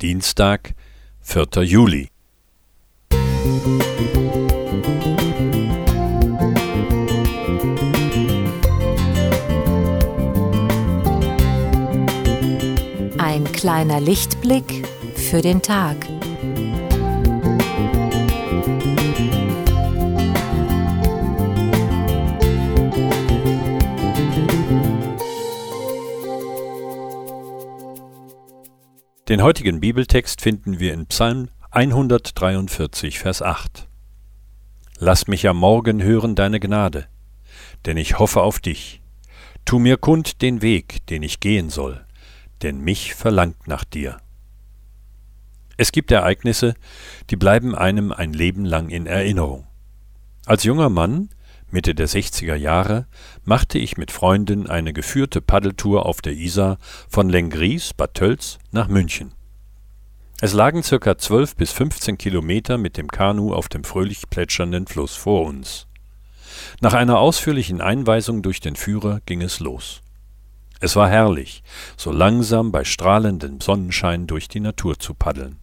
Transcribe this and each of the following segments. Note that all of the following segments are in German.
Dienstag, 4. Juli. Ein kleiner Lichtblick für den Tag. Den heutigen Bibeltext finden wir in Psalm 143, Vers 8. Lass mich am Morgen hören deine Gnade, denn ich hoffe auf dich. Tu mir kund den Weg, den ich gehen soll, denn mich verlangt nach dir. Es gibt Ereignisse, die bleiben einem ein Leben lang in Erinnerung. Als junger Mann Mitte der 60er Jahre machte ich mit Freunden eine geführte Paddeltour auf der Isar von Lengries, Bad Tölz nach München. Es lagen circa 12 bis 15 Kilometer mit dem Kanu auf dem fröhlich plätschernden Fluss vor uns. Nach einer ausführlichen Einweisung durch den Führer ging es los. Es war herrlich, so langsam bei strahlendem Sonnenschein durch die Natur zu paddeln.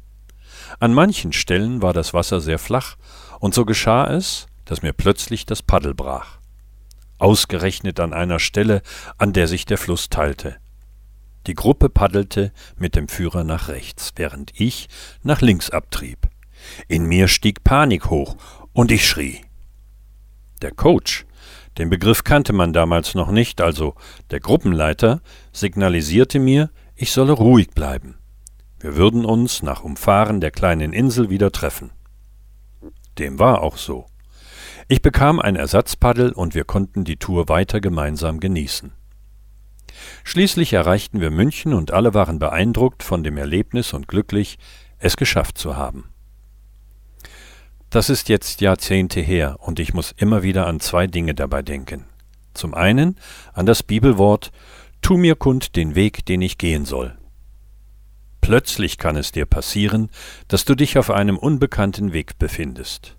An manchen Stellen war das Wasser sehr flach, und so geschah es, dass mir plötzlich das Paddel brach. Ausgerechnet an einer Stelle, an der sich der Fluss teilte. Die Gruppe paddelte mit dem Führer nach rechts, während ich nach links abtrieb. In mir stieg Panik hoch und ich schrie. Der Coach, den Begriff kannte man damals noch nicht, also der Gruppenleiter, signalisierte mir, ich solle ruhig bleiben. Wir würden uns nach Umfahren der kleinen Insel wieder treffen. Dem war auch so. Ich bekam ein Ersatzpaddel und wir konnten die Tour weiter gemeinsam genießen. Schließlich erreichten wir München und alle waren beeindruckt von dem Erlebnis und glücklich, es geschafft zu haben. Das ist jetzt Jahrzehnte her und ich muss immer wieder an zwei Dinge dabei denken. Zum einen an das Bibelwort Tu mir kund den Weg, den ich gehen soll. Plötzlich kann es dir passieren, dass du dich auf einem unbekannten Weg befindest.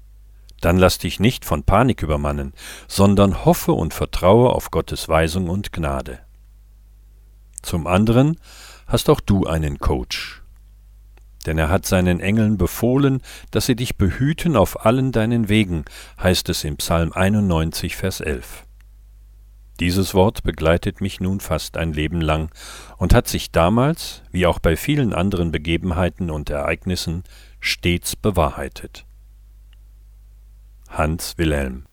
Dann lass dich nicht von Panik übermannen, sondern hoffe und vertraue auf Gottes Weisung und Gnade. Zum anderen hast auch du einen Coach. Denn er hat seinen Engeln befohlen, dass sie dich behüten auf allen deinen Wegen, heißt es im Psalm 91, Vers 11. Dieses Wort begleitet mich nun fast ein Leben lang und hat sich damals, wie auch bei vielen anderen Begebenheiten und Ereignissen, stets bewahrheitet. Hans Wilhelm.